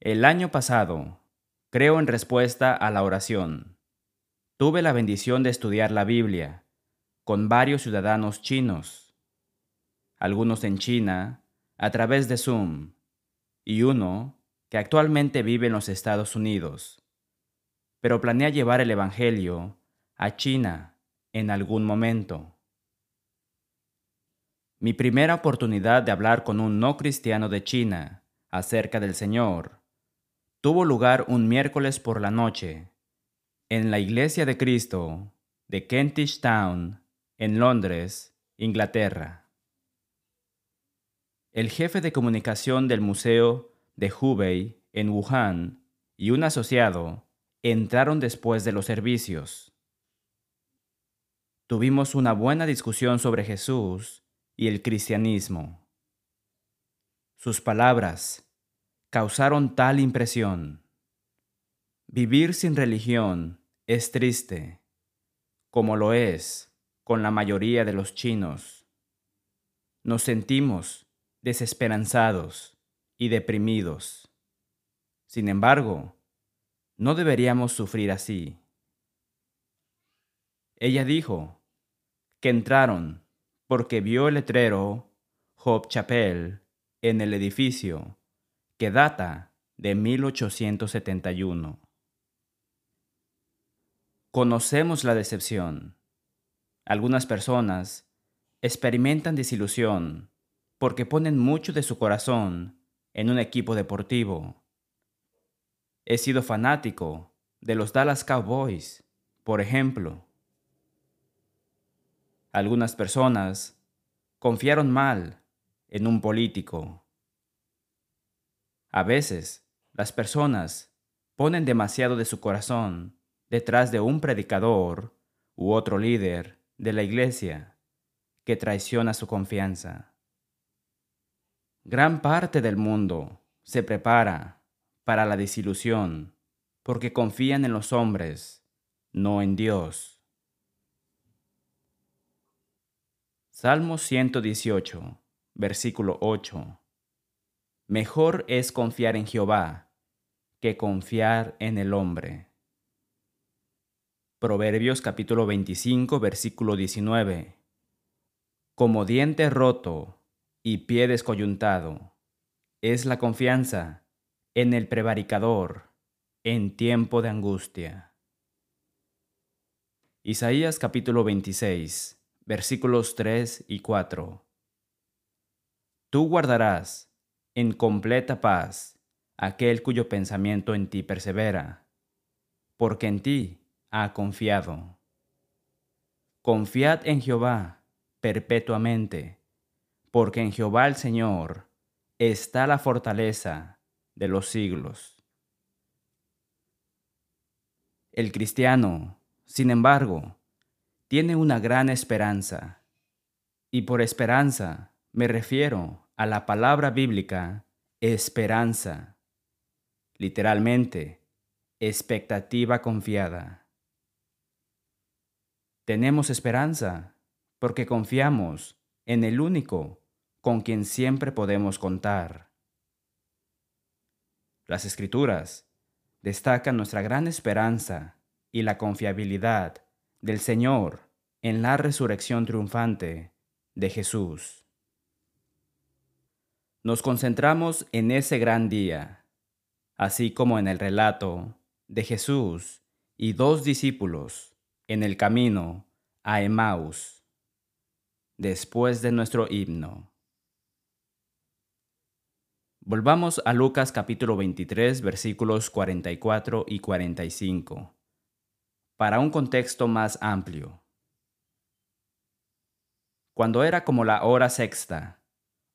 El año pasado, creo en respuesta a la oración, tuve la bendición de estudiar la Biblia con varios ciudadanos chinos, algunos en China, a través de Zoom, y uno que actualmente vive en los Estados Unidos, pero planea llevar el Evangelio a China en algún momento. Mi primera oportunidad de hablar con un no cristiano de China acerca del Señor tuvo lugar un miércoles por la noche en la Iglesia de Cristo de Kentish Town, en Londres, Inglaterra. El jefe de comunicación del Museo de Hubei en Wuhan y un asociado entraron después de los servicios. Tuvimos una buena discusión sobre Jesús y el cristianismo. Sus palabras causaron tal impresión. Vivir sin religión es triste, como lo es con la mayoría de los chinos. Nos sentimos desesperanzados y deprimidos. Sin embargo, no deberíamos sufrir así. Ella dijo que entraron porque vio el letrero Hope Chapel en el edificio, que data de 1871. Conocemos la decepción. Algunas personas experimentan desilusión porque ponen mucho de su corazón en un equipo deportivo. He sido fanático de los Dallas Cowboys, por ejemplo. Algunas personas confiaron mal en un político. A veces, las personas ponen demasiado de su corazón detrás de un predicador u otro líder de la iglesia que traiciona su confianza. Gran parte del mundo se prepara para la desilusión porque confían en los hombres, no en Dios. Salmo 118, versículo 8. Mejor es confiar en Jehová que confiar en el hombre. Proverbios capítulo 25, versículo 19. Como diente roto y pie descoyuntado es la confianza en el prevaricador en tiempo de angustia. Isaías capítulo 26 versículos 3 y 4. Tú guardarás en completa paz aquel cuyo pensamiento en ti persevera, porque en ti ha confiado. Confiad en Jehová perpetuamente, porque en Jehová el Señor está la fortaleza de los siglos. El cristiano, sin embargo, tiene una gran esperanza. Y por esperanza me refiero a la palabra bíblica esperanza. Literalmente, expectativa confiada. Tenemos esperanza porque confiamos en el único con quien siempre podemos contar. Las escrituras destacan nuestra gran esperanza y la confiabilidad del Señor en la resurrección triunfante de Jesús. Nos concentramos en ese gran día, así como en el relato de Jesús y dos discípulos en el camino a Emaús, después de nuestro himno. Volvamos a Lucas capítulo 23 versículos 44 y 45 para un contexto más amplio. Cuando era como la hora sexta,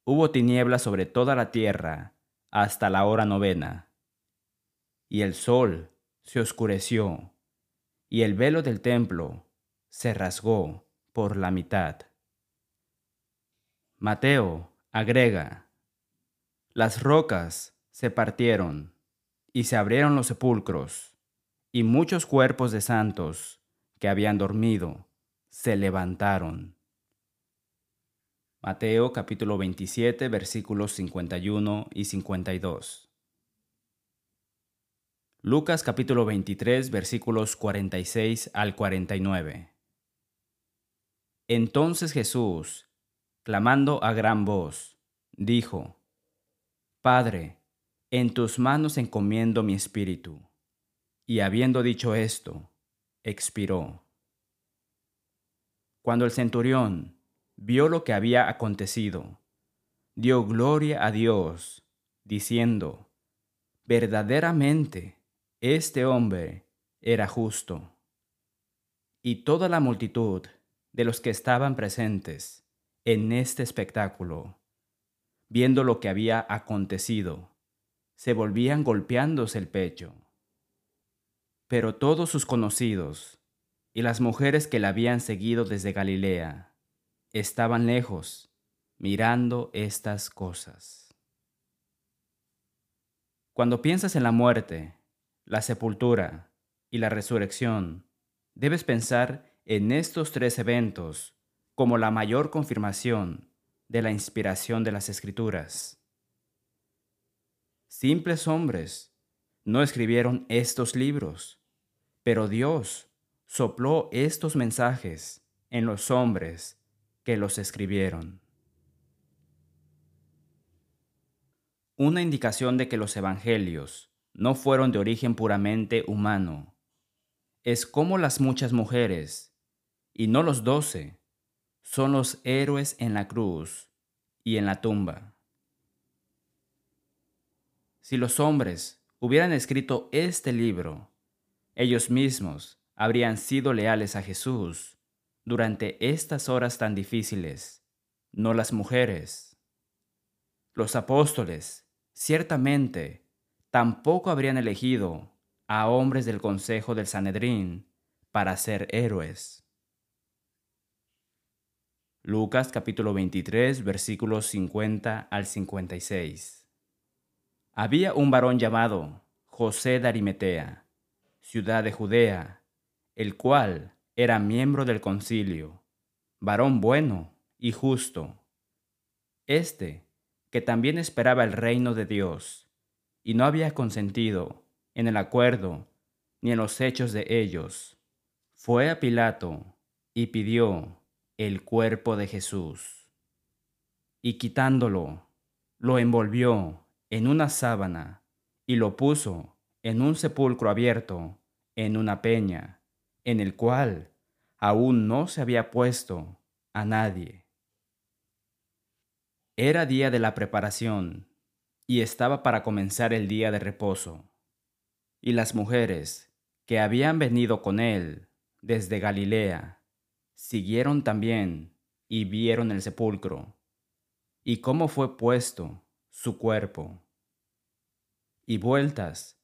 hubo tinieblas sobre toda la tierra hasta la hora novena, y el sol se oscureció, y el velo del templo se rasgó por la mitad. Mateo agrega, las rocas se partieron y se abrieron los sepulcros y muchos cuerpos de santos que habían dormido se levantaron. Mateo capítulo 27 versículos 51 y 52. Lucas capítulo 23 versículos 46 al 49. Entonces Jesús, clamando a gran voz, dijo, Padre, en tus manos encomiendo mi espíritu. Y habiendo dicho esto, expiró. Cuando el centurión vio lo que había acontecido, dio gloria a Dios, diciendo, verdaderamente, este hombre era justo. Y toda la multitud de los que estaban presentes en este espectáculo, viendo lo que había acontecido, se volvían golpeándose el pecho. Pero todos sus conocidos y las mujeres que la habían seguido desde Galilea estaban lejos, mirando estas cosas. Cuando piensas en la muerte, la sepultura y la resurrección, debes pensar en estos tres eventos como la mayor confirmación de la inspiración de las escrituras. Simples hombres no escribieron estos libros, pero Dios sopló estos mensajes en los hombres que los escribieron. Una indicación de que los evangelios no fueron de origen puramente humano. Es como las muchas mujeres, y no los doce, son los héroes en la cruz y en la tumba. Si los hombres hubieran escrito este libro, ellos mismos habrían sido leales a Jesús durante estas horas tan difíciles, no las mujeres. Los apóstoles, ciertamente, tampoco habrían elegido a hombres del consejo del Sanedrín para ser héroes. Lucas capítulo 23 versículos 50 al 56. Había un varón llamado José de Arimetea, ciudad de Judea, el cual era miembro del concilio, varón bueno y justo. Este, que también esperaba el reino de Dios, y no había consentido en el acuerdo ni en los hechos de ellos, fue a Pilato y pidió el cuerpo de Jesús. Y quitándolo, lo envolvió en una sábana y lo puso en un sepulcro abierto en una peña, en el cual aún no se había puesto a nadie. Era día de la preparación y estaba para comenzar el día de reposo. Y las mujeres que habían venido con él desde Galilea siguieron también y vieron el sepulcro y cómo fue puesto su cuerpo. Y vueltas,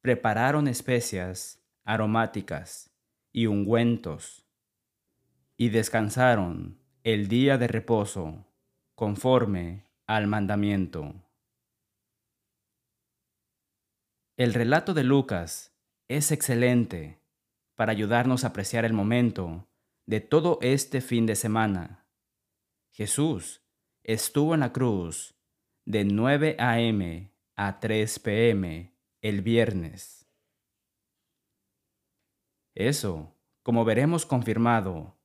prepararon especias aromáticas y ungüentos, y descansaron el día de reposo conforme al mandamiento. El relato de Lucas es excelente para ayudarnos a apreciar el momento de todo este fin de semana. Jesús estuvo en la cruz de 9 a.m. a 3 p.m. el viernes. Eso, como veremos confirmado,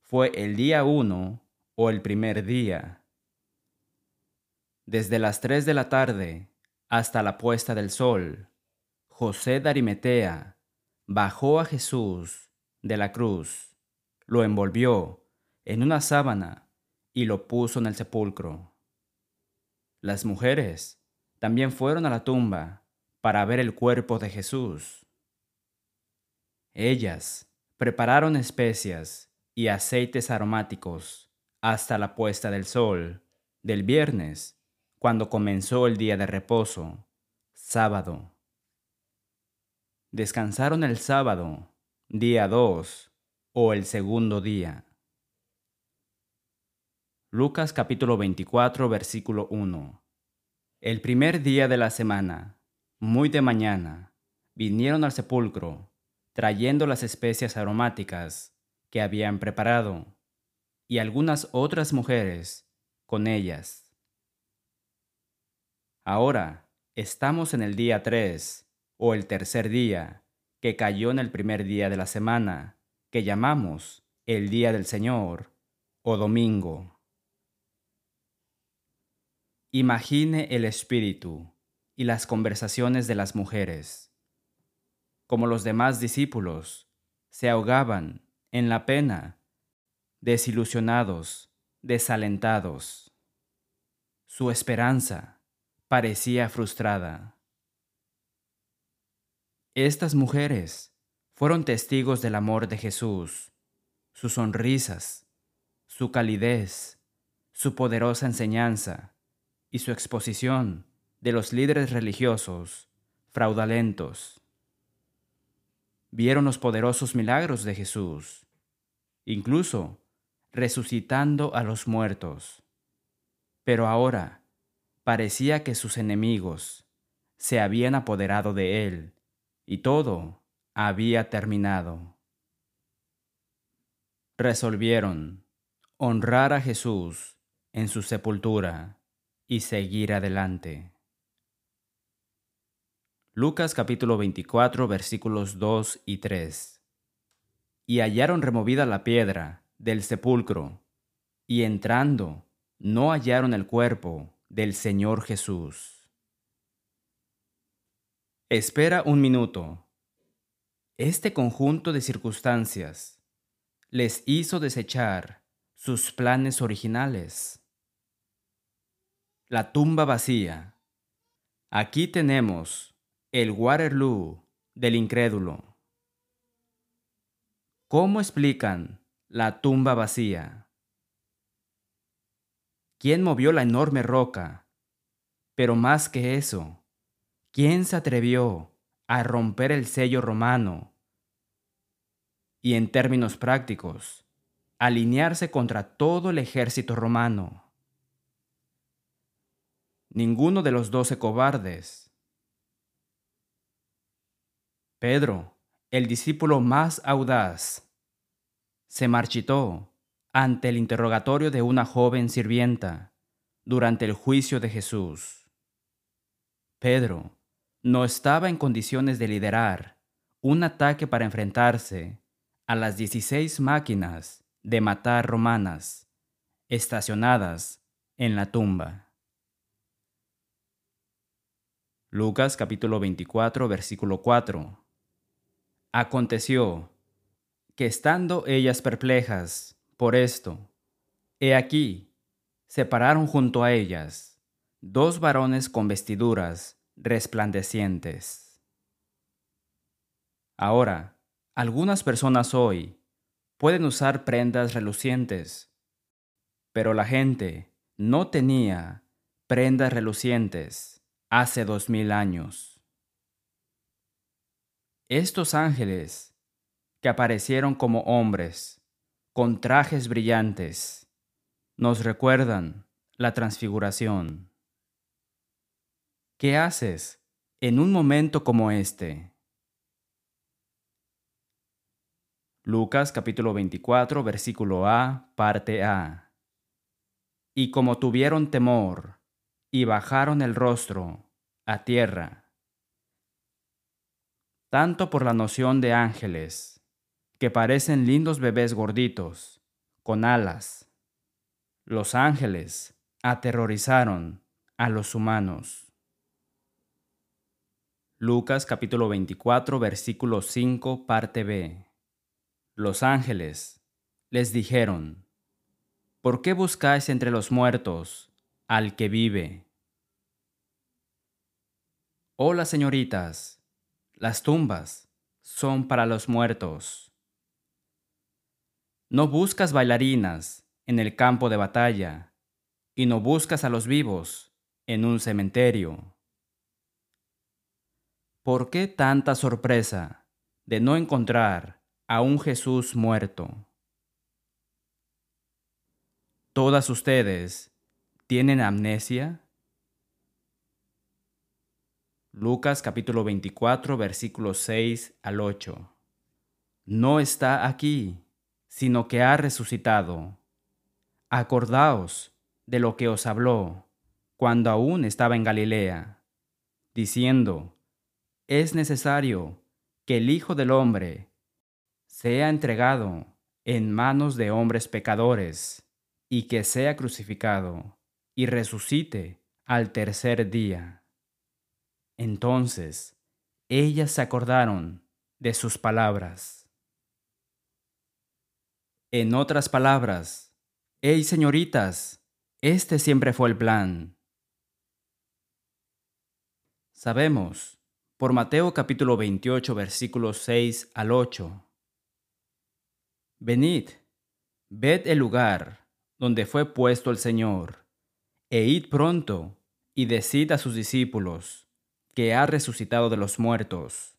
fue el día 1 o el primer día. Desde las 3 de la tarde hasta la puesta del sol, José de Arimetea bajó a Jesús de la cruz, lo envolvió en una sábana y lo puso en el sepulcro. Las mujeres también fueron a la tumba para ver el cuerpo de Jesús. Ellas prepararon especias y aceites aromáticos hasta la puesta del sol del viernes, cuando comenzó el día de reposo, sábado. Descansaron el sábado, día 2, o el segundo día. Lucas capítulo 24, versículo 1. El primer día de la semana, muy de mañana, vinieron al sepulcro, trayendo las especias aromáticas que habían preparado, y algunas otras mujeres con ellas. Ahora estamos en el día 3 o el tercer día, que cayó en el primer día de la semana, que llamamos el día del Señor o domingo. Imagine el espíritu y las conversaciones de las mujeres. Como los demás discípulos, se ahogaban en la pena, desilusionados, desalentados. Su esperanza parecía frustrada. Estas mujeres fueron testigos del amor de Jesús, sus sonrisas, su calidez, su poderosa enseñanza y su exposición de los líderes religiosos fraudulentos. Vieron los poderosos milagros de Jesús, incluso resucitando a los muertos. Pero ahora parecía que sus enemigos se habían apoderado de él y todo había terminado. Resolvieron honrar a Jesús en su sepultura y seguir adelante. Lucas capítulo 24 versículos 2 y 3. Y hallaron removida la piedra del sepulcro, y entrando, no hallaron el cuerpo del Señor Jesús. Espera un minuto. Este conjunto de circunstancias les hizo desechar sus planes originales. La tumba vacía. Aquí tenemos el Waterloo del incrédulo. ¿Cómo explican la tumba vacía? ¿Quién movió la enorme roca? Pero más que eso, ¿Quién se atrevió a romper el sello romano y en términos prácticos, alinearse contra todo el ejército romano? Ninguno de los doce cobardes. Pedro, el discípulo más audaz, se marchitó ante el interrogatorio de una joven sirvienta durante el juicio de Jesús. Pedro, no estaba en condiciones de liderar un ataque para enfrentarse a las 16 máquinas de matar romanas estacionadas en la tumba. Lucas capítulo 24 versículo 4. Aconteció que estando ellas perplejas por esto, he aquí, se pararon junto a ellas dos varones con vestiduras resplandecientes. Ahora, algunas personas hoy pueden usar prendas relucientes, pero la gente no tenía prendas relucientes hace dos mil años. Estos ángeles que aparecieron como hombres con trajes brillantes nos recuerdan la transfiguración. ¿Qué haces en un momento como este? Lucas capítulo 24 versículo A, parte A. Y como tuvieron temor, y bajaron el rostro a tierra, tanto por la noción de ángeles, que parecen lindos bebés gorditos, con alas. Los ángeles aterrorizaron a los humanos. Lucas capítulo 24 versículo 5 parte B. Los ángeles les dijeron, ¿por qué buscáis entre los muertos al que vive? Hola señoritas, las tumbas son para los muertos. No buscas bailarinas en el campo de batalla y no buscas a los vivos en un cementerio. ¿Por qué tanta sorpresa de no encontrar a un Jesús muerto? ¿Todas ustedes tienen amnesia? Lucas capítulo 24 versículos 6 al 8. No está aquí, sino que ha resucitado. Acordaos de lo que os habló cuando aún estaba en Galilea, diciendo, es necesario que el Hijo del Hombre sea entregado en manos de hombres pecadores y que sea crucificado y resucite al tercer día. Entonces ellas se acordaron de sus palabras. En otras palabras, hey señoritas, este siempre fue el plan. Sabemos, por Mateo capítulo 28 versículos 6 al 8. Venid, ved el lugar donde fue puesto el Señor, e id pronto y decid a sus discípulos que ha resucitado de los muertos.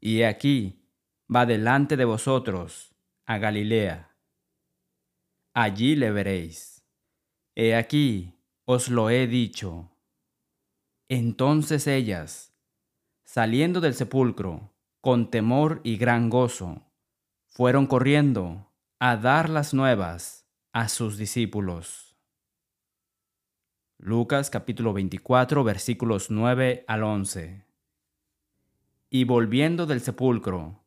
Y aquí va delante de vosotros a Galilea. Allí le veréis. He aquí os lo he dicho. Entonces ellas, saliendo del sepulcro, con temor y gran gozo, fueron corriendo a dar las nuevas a sus discípulos. Lucas capítulo 24 versículos 9 al 11. Y volviendo del sepulcro,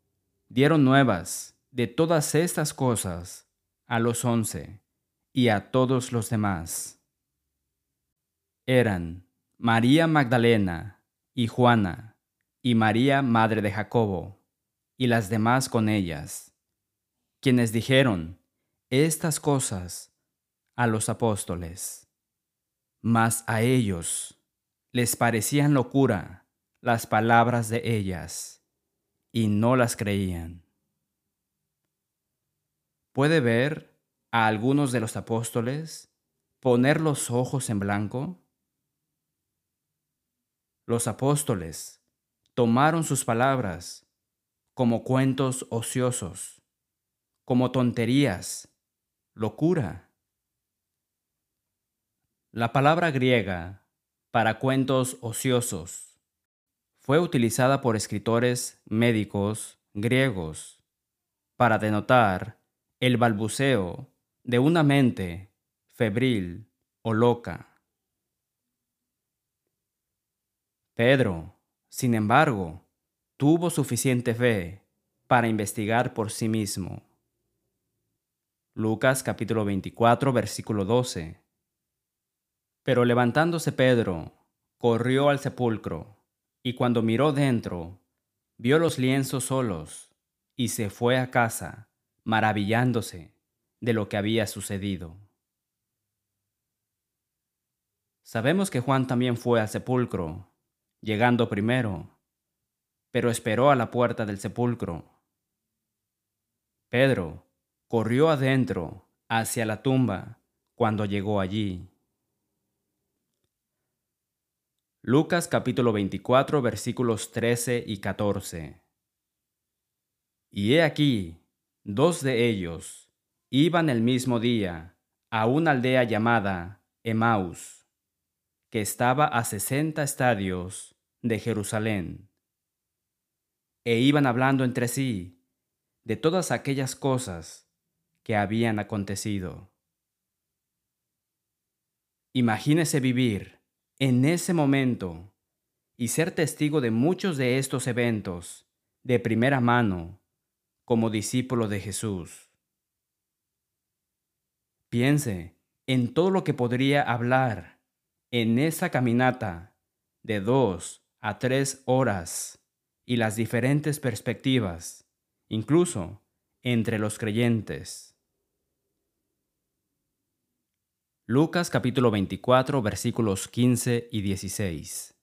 dieron nuevas de todas estas cosas a los once y a todos los demás. Eran María Magdalena y Juana y María Madre de Jacobo y las demás con ellas quienes dijeron estas cosas a los apóstoles. Mas a ellos les parecían locura las palabras de ellas, y no las creían. ¿Puede ver a algunos de los apóstoles poner los ojos en blanco? Los apóstoles tomaron sus palabras como cuentos ociosos como tonterías, locura. La palabra griega para cuentos ociosos fue utilizada por escritores médicos griegos para denotar el balbuceo de una mente febril o loca. Pedro, sin embargo, tuvo suficiente fe para investigar por sí mismo. Lucas capítulo 24, versículo 12. Pero levantándose Pedro, corrió al sepulcro, y cuando miró dentro, vio los lienzos solos, y se fue a casa, maravillándose de lo que había sucedido. Sabemos que Juan también fue al sepulcro, llegando primero, pero esperó a la puerta del sepulcro. Pedro, corrió adentro hacia la tumba cuando llegó allí. Lucas capítulo 24 versículos 13 y 14. Y he aquí, dos de ellos iban el mismo día a una aldea llamada Emaus, que estaba a sesenta estadios de Jerusalén, e iban hablando entre sí de todas aquellas cosas que habían acontecido. Imagínese vivir en ese momento y ser testigo de muchos de estos eventos de primera mano como discípulo de Jesús. Piense en todo lo que podría hablar en esa caminata de dos a tres horas y las diferentes perspectivas, incluso entre los creyentes. Lucas capítulo 24 versículos 15 y 16.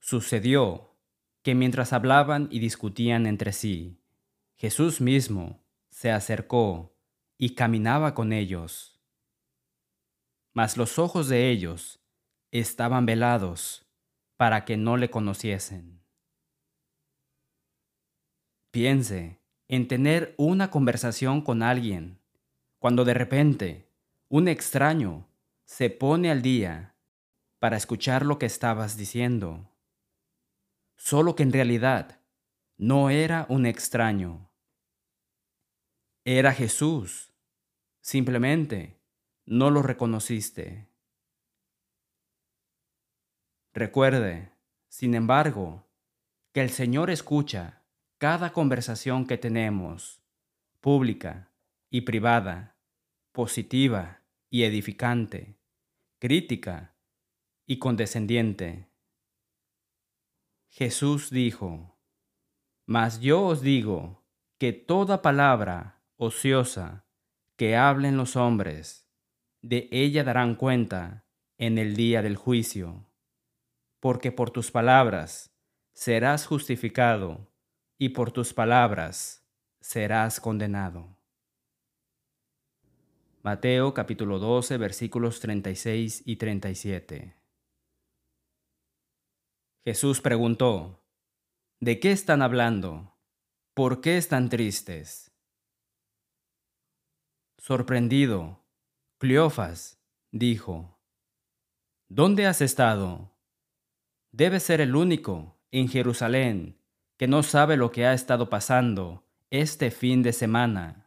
Sucedió que mientras hablaban y discutían entre sí, Jesús mismo se acercó y caminaba con ellos. Mas los ojos de ellos estaban velados para que no le conociesen. Piense en tener una conversación con alguien cuando de repente un extraño se pone al día para escuchar lo que estabas diciendo. Solo que en realidad no era un extraño. Era Jesús. Simplemente no lo reconociste. Recuerde, sin embargo, que el Señor escucha cada conversación que tenemos, pública y privada, positiva y edificante, crítica y condescendiente. Jesús dijo, Mas yo os digo que toda palabra ociosa que hablen los hombres, de ella darán cuenta en el día del juicio, porque por tus palabras serás justificado y por tus palabras serás condenado. Mateo capítulo 12 versículos 36 y 37. Jesús preguntó, ¿De qué están hablando? ¿Por qué están tristes? Sorprendido, Cleofas dijo, ¿Dónde has estado? Debes ser el único en Jerusalén que no sabe lo que ha estado pasando este fin de semana.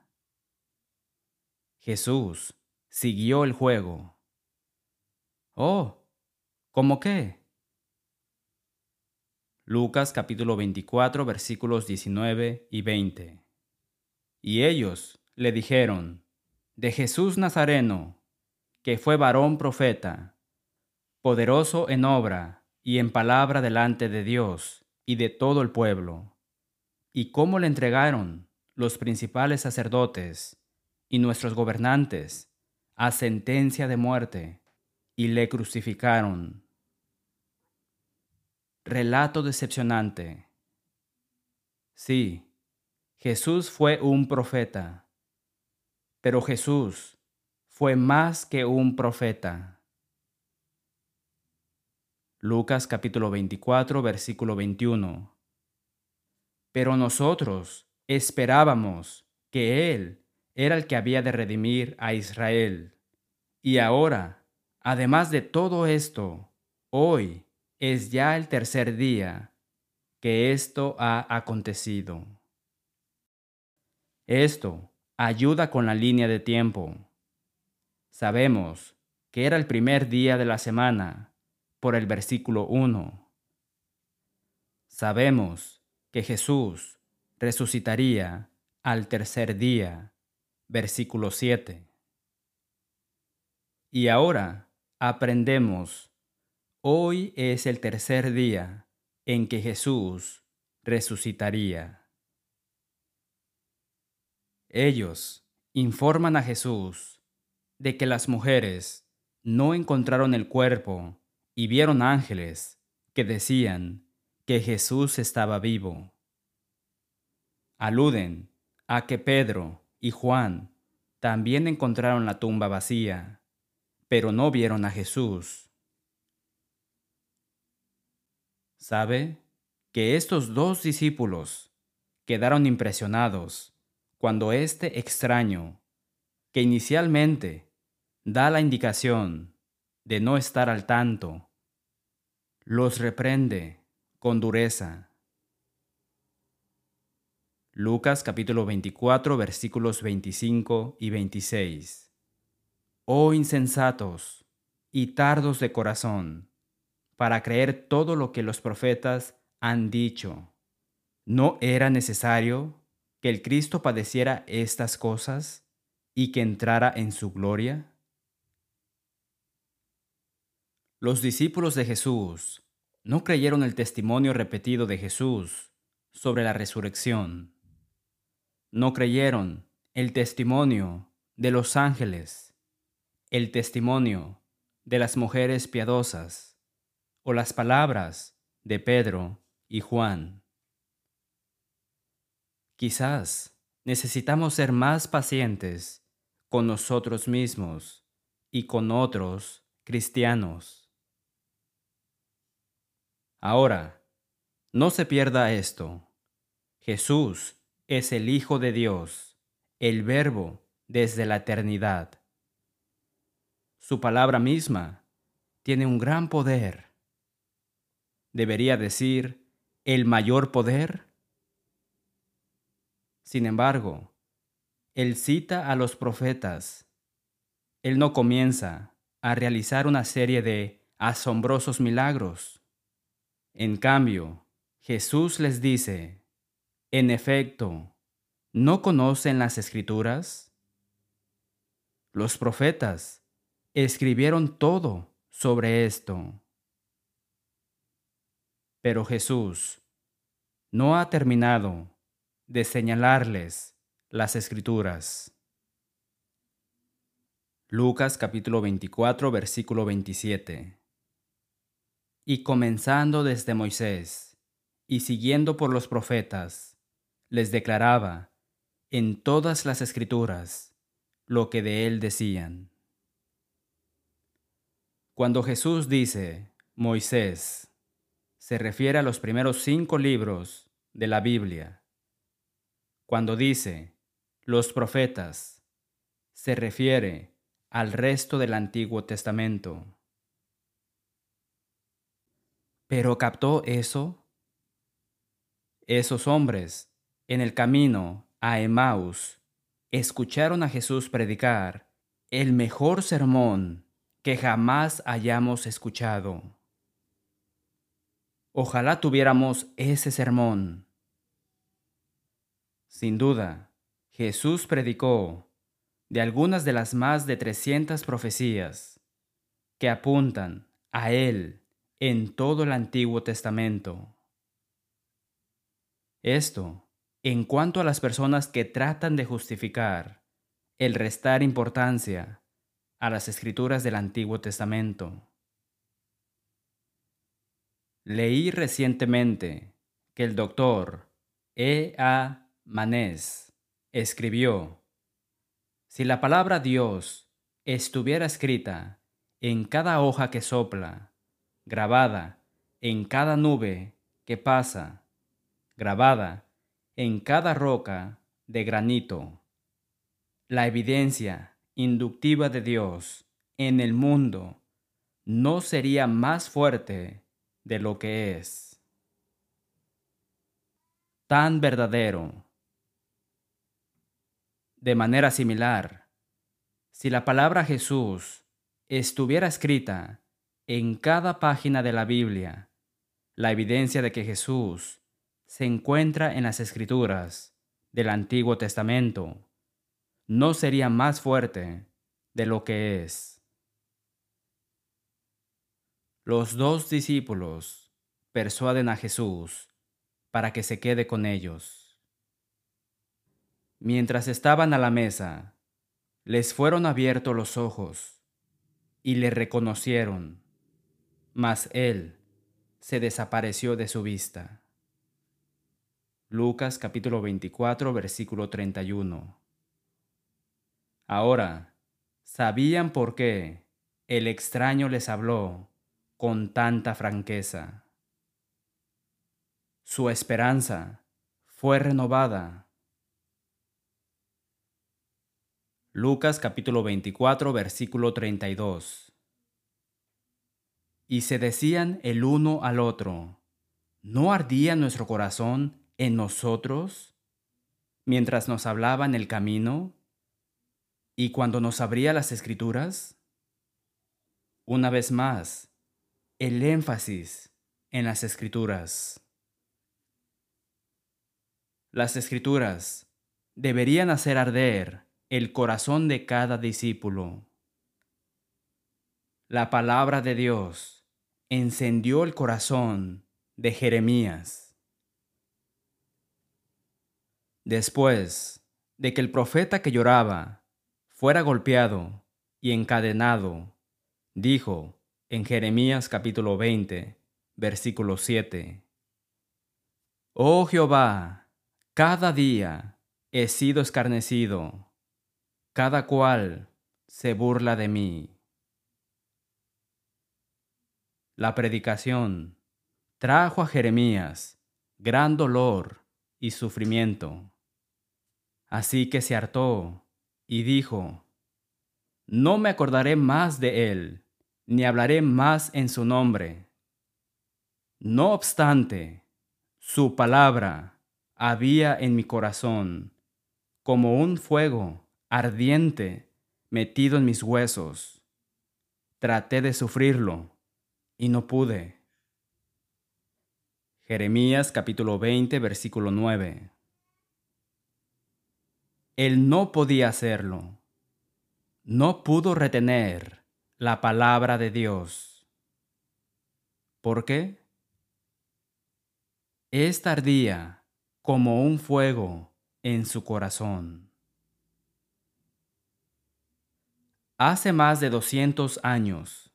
Jesús siguió el juego. Oh, ¿cómo qué? Lucas capítulo 24 versículos 19 y 20. Y ellos le dijeron, de Jesús Nazareno, que fue varón profeta, poderoso en obra y en palabra delante de Dios y de todo el pueblo, y cómo le entregaron los principales sacerdotes y nuestros gobernantes a sentencia de muerte y le crucificaron. Relato decepcionante. Sí, Jesús fue un profeta, pero Jesús fue más que un profeta. Lucas capítulo 24, versículo 21. Pero nosotros esperábamos que Él era el que había de redimir a Israel. Y ahora, además de todo esto, hoy es ya el tercer día que esto ha acontecido. Esto ayuda con la línea de tiempo. Sabemos que era el primer día de la semana por el versículo 1. Sabemos que Jesús resucitaría al tercer día versículo 7. Y ahora aprendemos, hoy es el tercer día en que Jesús resucitaría. Ellos informan a Jesús de que las mujeres no encontraron el cuerpo y vieron ángeles que decían que Jesús estaba vivo. Aluden a que Pedro y Juan también encontraron la tumba vacía, pero no vieron a Jesús. ¿Sabe que estos dos discípulos quedaron impresionados cuando este extraño, que inicialmente da la indicación de no estar al tanto, los reprende con dureza? Lucas capítulo 24 versículos 25 y 26. Oh insensatos y tardos de corazón, para creer todo lo que los profetas han dicho. ¿No era necesario que el Cristo padeciera estas cosas y que entrara en su gloria? Los discípulos de Jesús no creyeron el testimonio repetido de Jesús sobre la resurrección no creyeron el testimonio de los ángeles, el testimonio de las mujeres piadosas o las palabras de Pedro y Juan. Quizás necesitamos ser más pacientes con nosotros mismos y con otros cristianos. Ahora, no se pierda esto. Jesús es el Hijo de Dios, el Verbo desde la eternidad. Su palabra misma tiene un gran poder. Debería decir, el mayor poder. Sin embargo, él cita a los profetas. Él no comienza a realizar una serie de asombrosos milagros. En cambio, Jesús les dice, en efecto, ¿no conocen las escrituras? Los profetas escribieron todo sobre esto. Pero Jesús no ha terminado de señalarles las escrituras. Lucas capítulo 24 versículo 27. Y comenzando desde Moisés y siguiendo por los profetas, les declaraba en todas las escrituras lo que de él decían. Cuando Jesús dice Moisés, se refiere a los primeros cinco libros de la Biblia. Cuando dice los profetas, se refiere al resto del Antiguo Testamento. ¿Pero captó eso? Esos hombres, en el camino a Emmaus, escucharon a Jesús predicar el mejor sermón que jamás hayamos escuchado. Ojalá tuviéramos ese sermón. Sin duda, Jesús predicó de algunas de las más de 300 profecías que apuntan a Él en todo el Antiguo Testamento. Esto en cuanto a las personas que tratan de justificar el restar importancia a las escrituras del Antiguo Testamento. Leí recientemente que el doctor E. A. Manés escribió, Si la palabra Dios estuviera escrita en cada hoja que sopla, grabada en cada nube que pasa, grabada en cada roca de granito, la evidencia inductiva de Dios en el mundo no sería más fuerte de lo que es. Tan verdadero. De manera similar, si la palabra Jesús estuviera escrita en cada página de la Biblia, la evidencia de que Jesús se encuentra en las escrituras del Antiguo Testamento no sería más fuerte de lo que es. Los dos discípulos persuaden a Jesús para que se quede con ellos. Mientras estaban a la mesa, les fueron abiertos los ojos y le reconocieron, mas él se desapareció de su vista. Lucas capítulo 24 versículo 31 Ahora, sabían por qué el extraño les habló con tanta franqueza. Su esperanza fue renovada. Lucas capítulo 24 versículo 32. Y se decían el uno al otro, ¿no ardía nuestro corazón en nosotros mientras nos hablaba en el camino y cuando nos abría las escrituras, una vez más, el énfasis en las escrituras. Las escrituras deberían hacer arder el corazón de cada discípulo. La palabra de Dios encendió el corazón de Jeremías. Después de que el profeta que lloraba fuera golpeado y encadenado, dijo en Jeremías capítulo 20, versículo 7, Oh Jehová, cada día he sido escarnecido, cada cual se burla de mí. La predicación trajo a Jeremías gran dolor y sufrimiento, así que se hartó y dijo, No me acordaré más de él, ni hablaré más en su nombre. No obstante, su palabra había en mi corazón como un fuego ardiente metido en mis huesos. Traté de sufrirlo y no pude. Jeremías capítulo 20, versículo 9. Él no podía hacerlo. No pudo retener la palabra de Dios. ¿Por qué? Es tardía como un fuego en su corazón. Hace más de 200 años,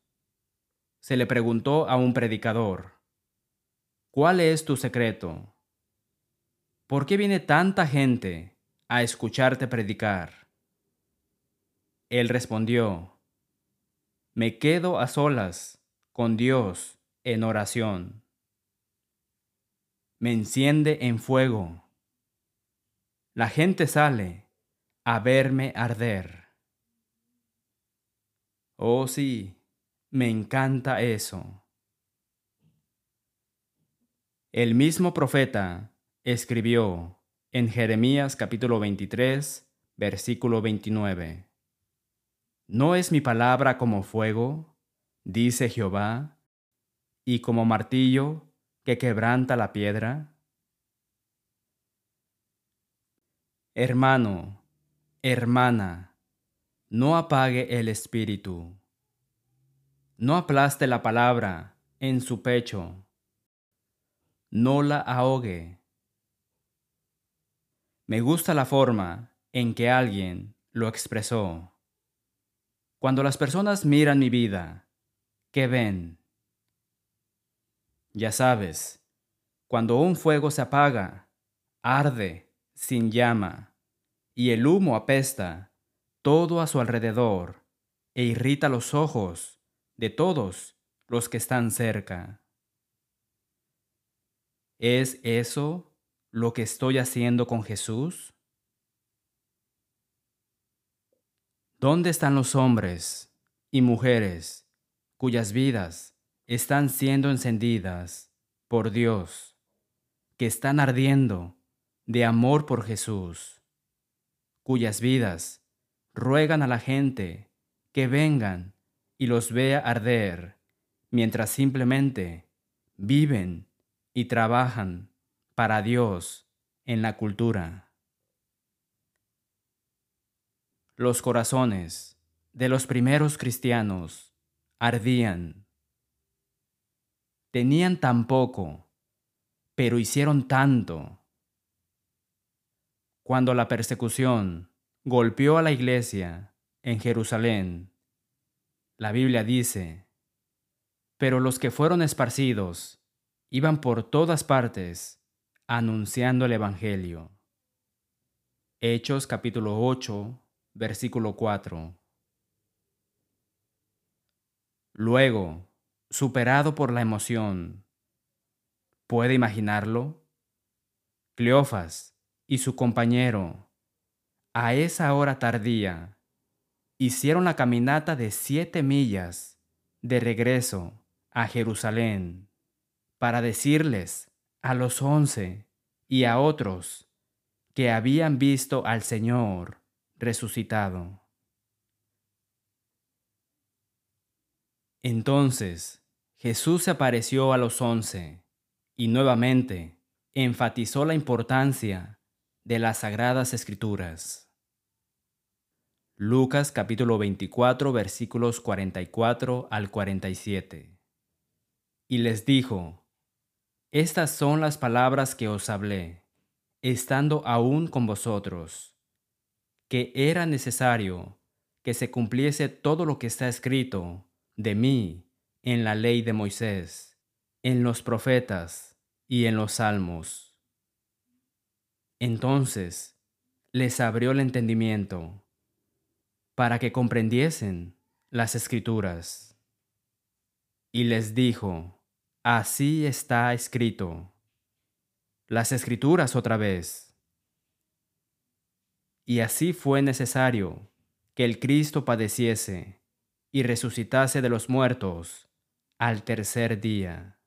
se le preguntó a un predicador, ¿Cuál es tu secreto? ¿Por qué viene tanta gente a escucharte predicar? Él respondió, Me quedo a solas con Dios en oración. Me enciende en fuego. La gente sale a verme arder. Oh sí, me encanta eso. El mismo profeta escribió en Jeremías capítulo 23, versículo 29. ¿No es mi palabra como fuego, dice Jehová, y como martillo que quebranta la piedra? Hermano, hermana, no apague el espíritu. No aplaste la palabra en su pecho no la ahogue. Me gusta la forma en que alguien lo expresó. Cuando las personas miran mi vida, ¿qué ven? Ya sabes, cuando un fuego se apaga, arde sin llama, y el humo apesta todo a su alrededor e irrita los ojos de todos los que están cerca. ¿Es eso lo que estoy haciendo con Jesús? ¿Dónde están los hombres y mujeres cuyas vidas están siendo encendidas por Dios, que están ardiendo de amor por Jesús, cuyas vidas ruegan a la gente que vengan y los vea arder, mientras simplemente viven y trabajan para Dios en la cultura. Los corazones de los primeros cristianos ardían. Tenían tan poco, pero hicieron tanto. Cuando la persecución golpeó a la iglesia en Jerusalén, la Biblia dice, pero los que fueron esparcidos iban por todas partes anunciando el Evangelio. Hechos capítulo 8, versículo 4. Luego, superado por la emoción, ¿puede imaginarlo? Cleofas y su compañero, a esa hora tardía, hicieron la caminata de siete millas de regreso a Jerusalén para decirles a los once y a otros que habían visto al Señor resucitado. Entonces Jesús se apareció a los once y nuevamente enfatizó la importancia de las sagradas escrituras. Lucas capítulo 24 versículos 44 al 47. Y les dijo, estas son las palabras que os hablé, estando aún con vosotros, que era necesario que se cumpliese todo lo que está escrito de mí en la ley de Moisés, en los profetas y en los salmos. Entonces les abrió el entendimiento para que comprendiesen las escrituras. Y les dijo, Así está escrito. Las escrituras otra vez. Y así fue necesario que el Cristo padeciese y resucitase de los muertos al tercer día,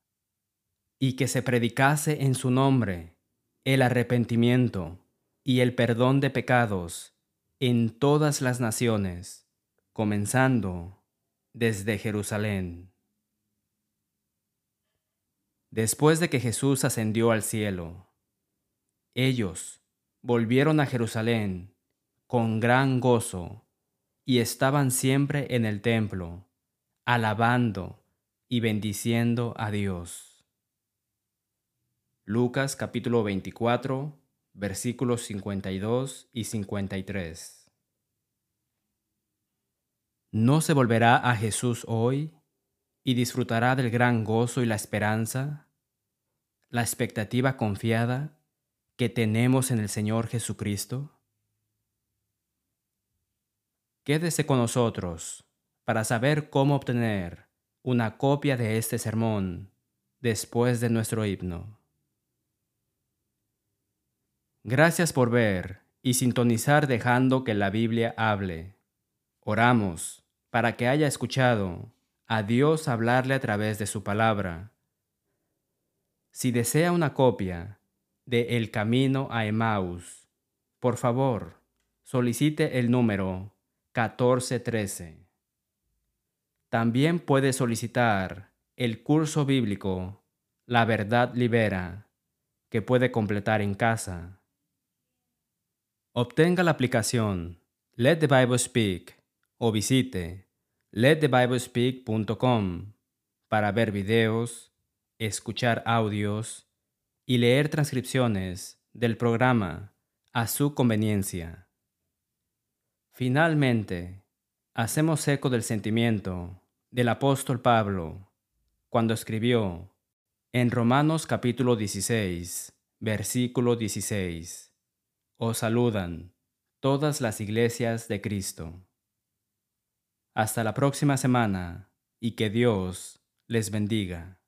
y que se predicase en su nombre el arrepentimiento y el perdón de pecados en todas las naciones, comenzando desde Jerusalén. Después de que Jesús ascendió al cielo, ellos volvieron a Jerusalén con gran gozo y estaban siempre en el templo, alabando y bendiciendo a Dios. Lucas capítulo 24 versículos 52 y 53. ¿No se volverá a Jesús hoy y disfrutará del gran gozo y la esperanza, la expectativa confiada que tenemos en el Señor Jesucristo? Quédese con nosotros para saber cómo obtener una copia de este sermón después de nuestro himno. Gracias por ver y sintonizar dejando que la Biblia hable. Oramos para que haya escuchado a Dios hablarle a través de su palabra. Si desea una copia de El Camino a Emmaus, por favor, solicite el número 1413. También puede solicitar el curso bíblico La verdad libera, que puede completar en casa. Obtenga la aplicación Let the Bible Speak o visite letthebiblespeak.com para ver videos, escuchar audios y leer transcripciones del programa a su conveniencia. Finalmente, hacemos eco del sentimiento del apóstol Pablo cuando escribió en Romanos capítulo 16, versículo 16. Os saludan todas las iglesias de Cristo. Hasta la próxima semana y que Dios les bendiga.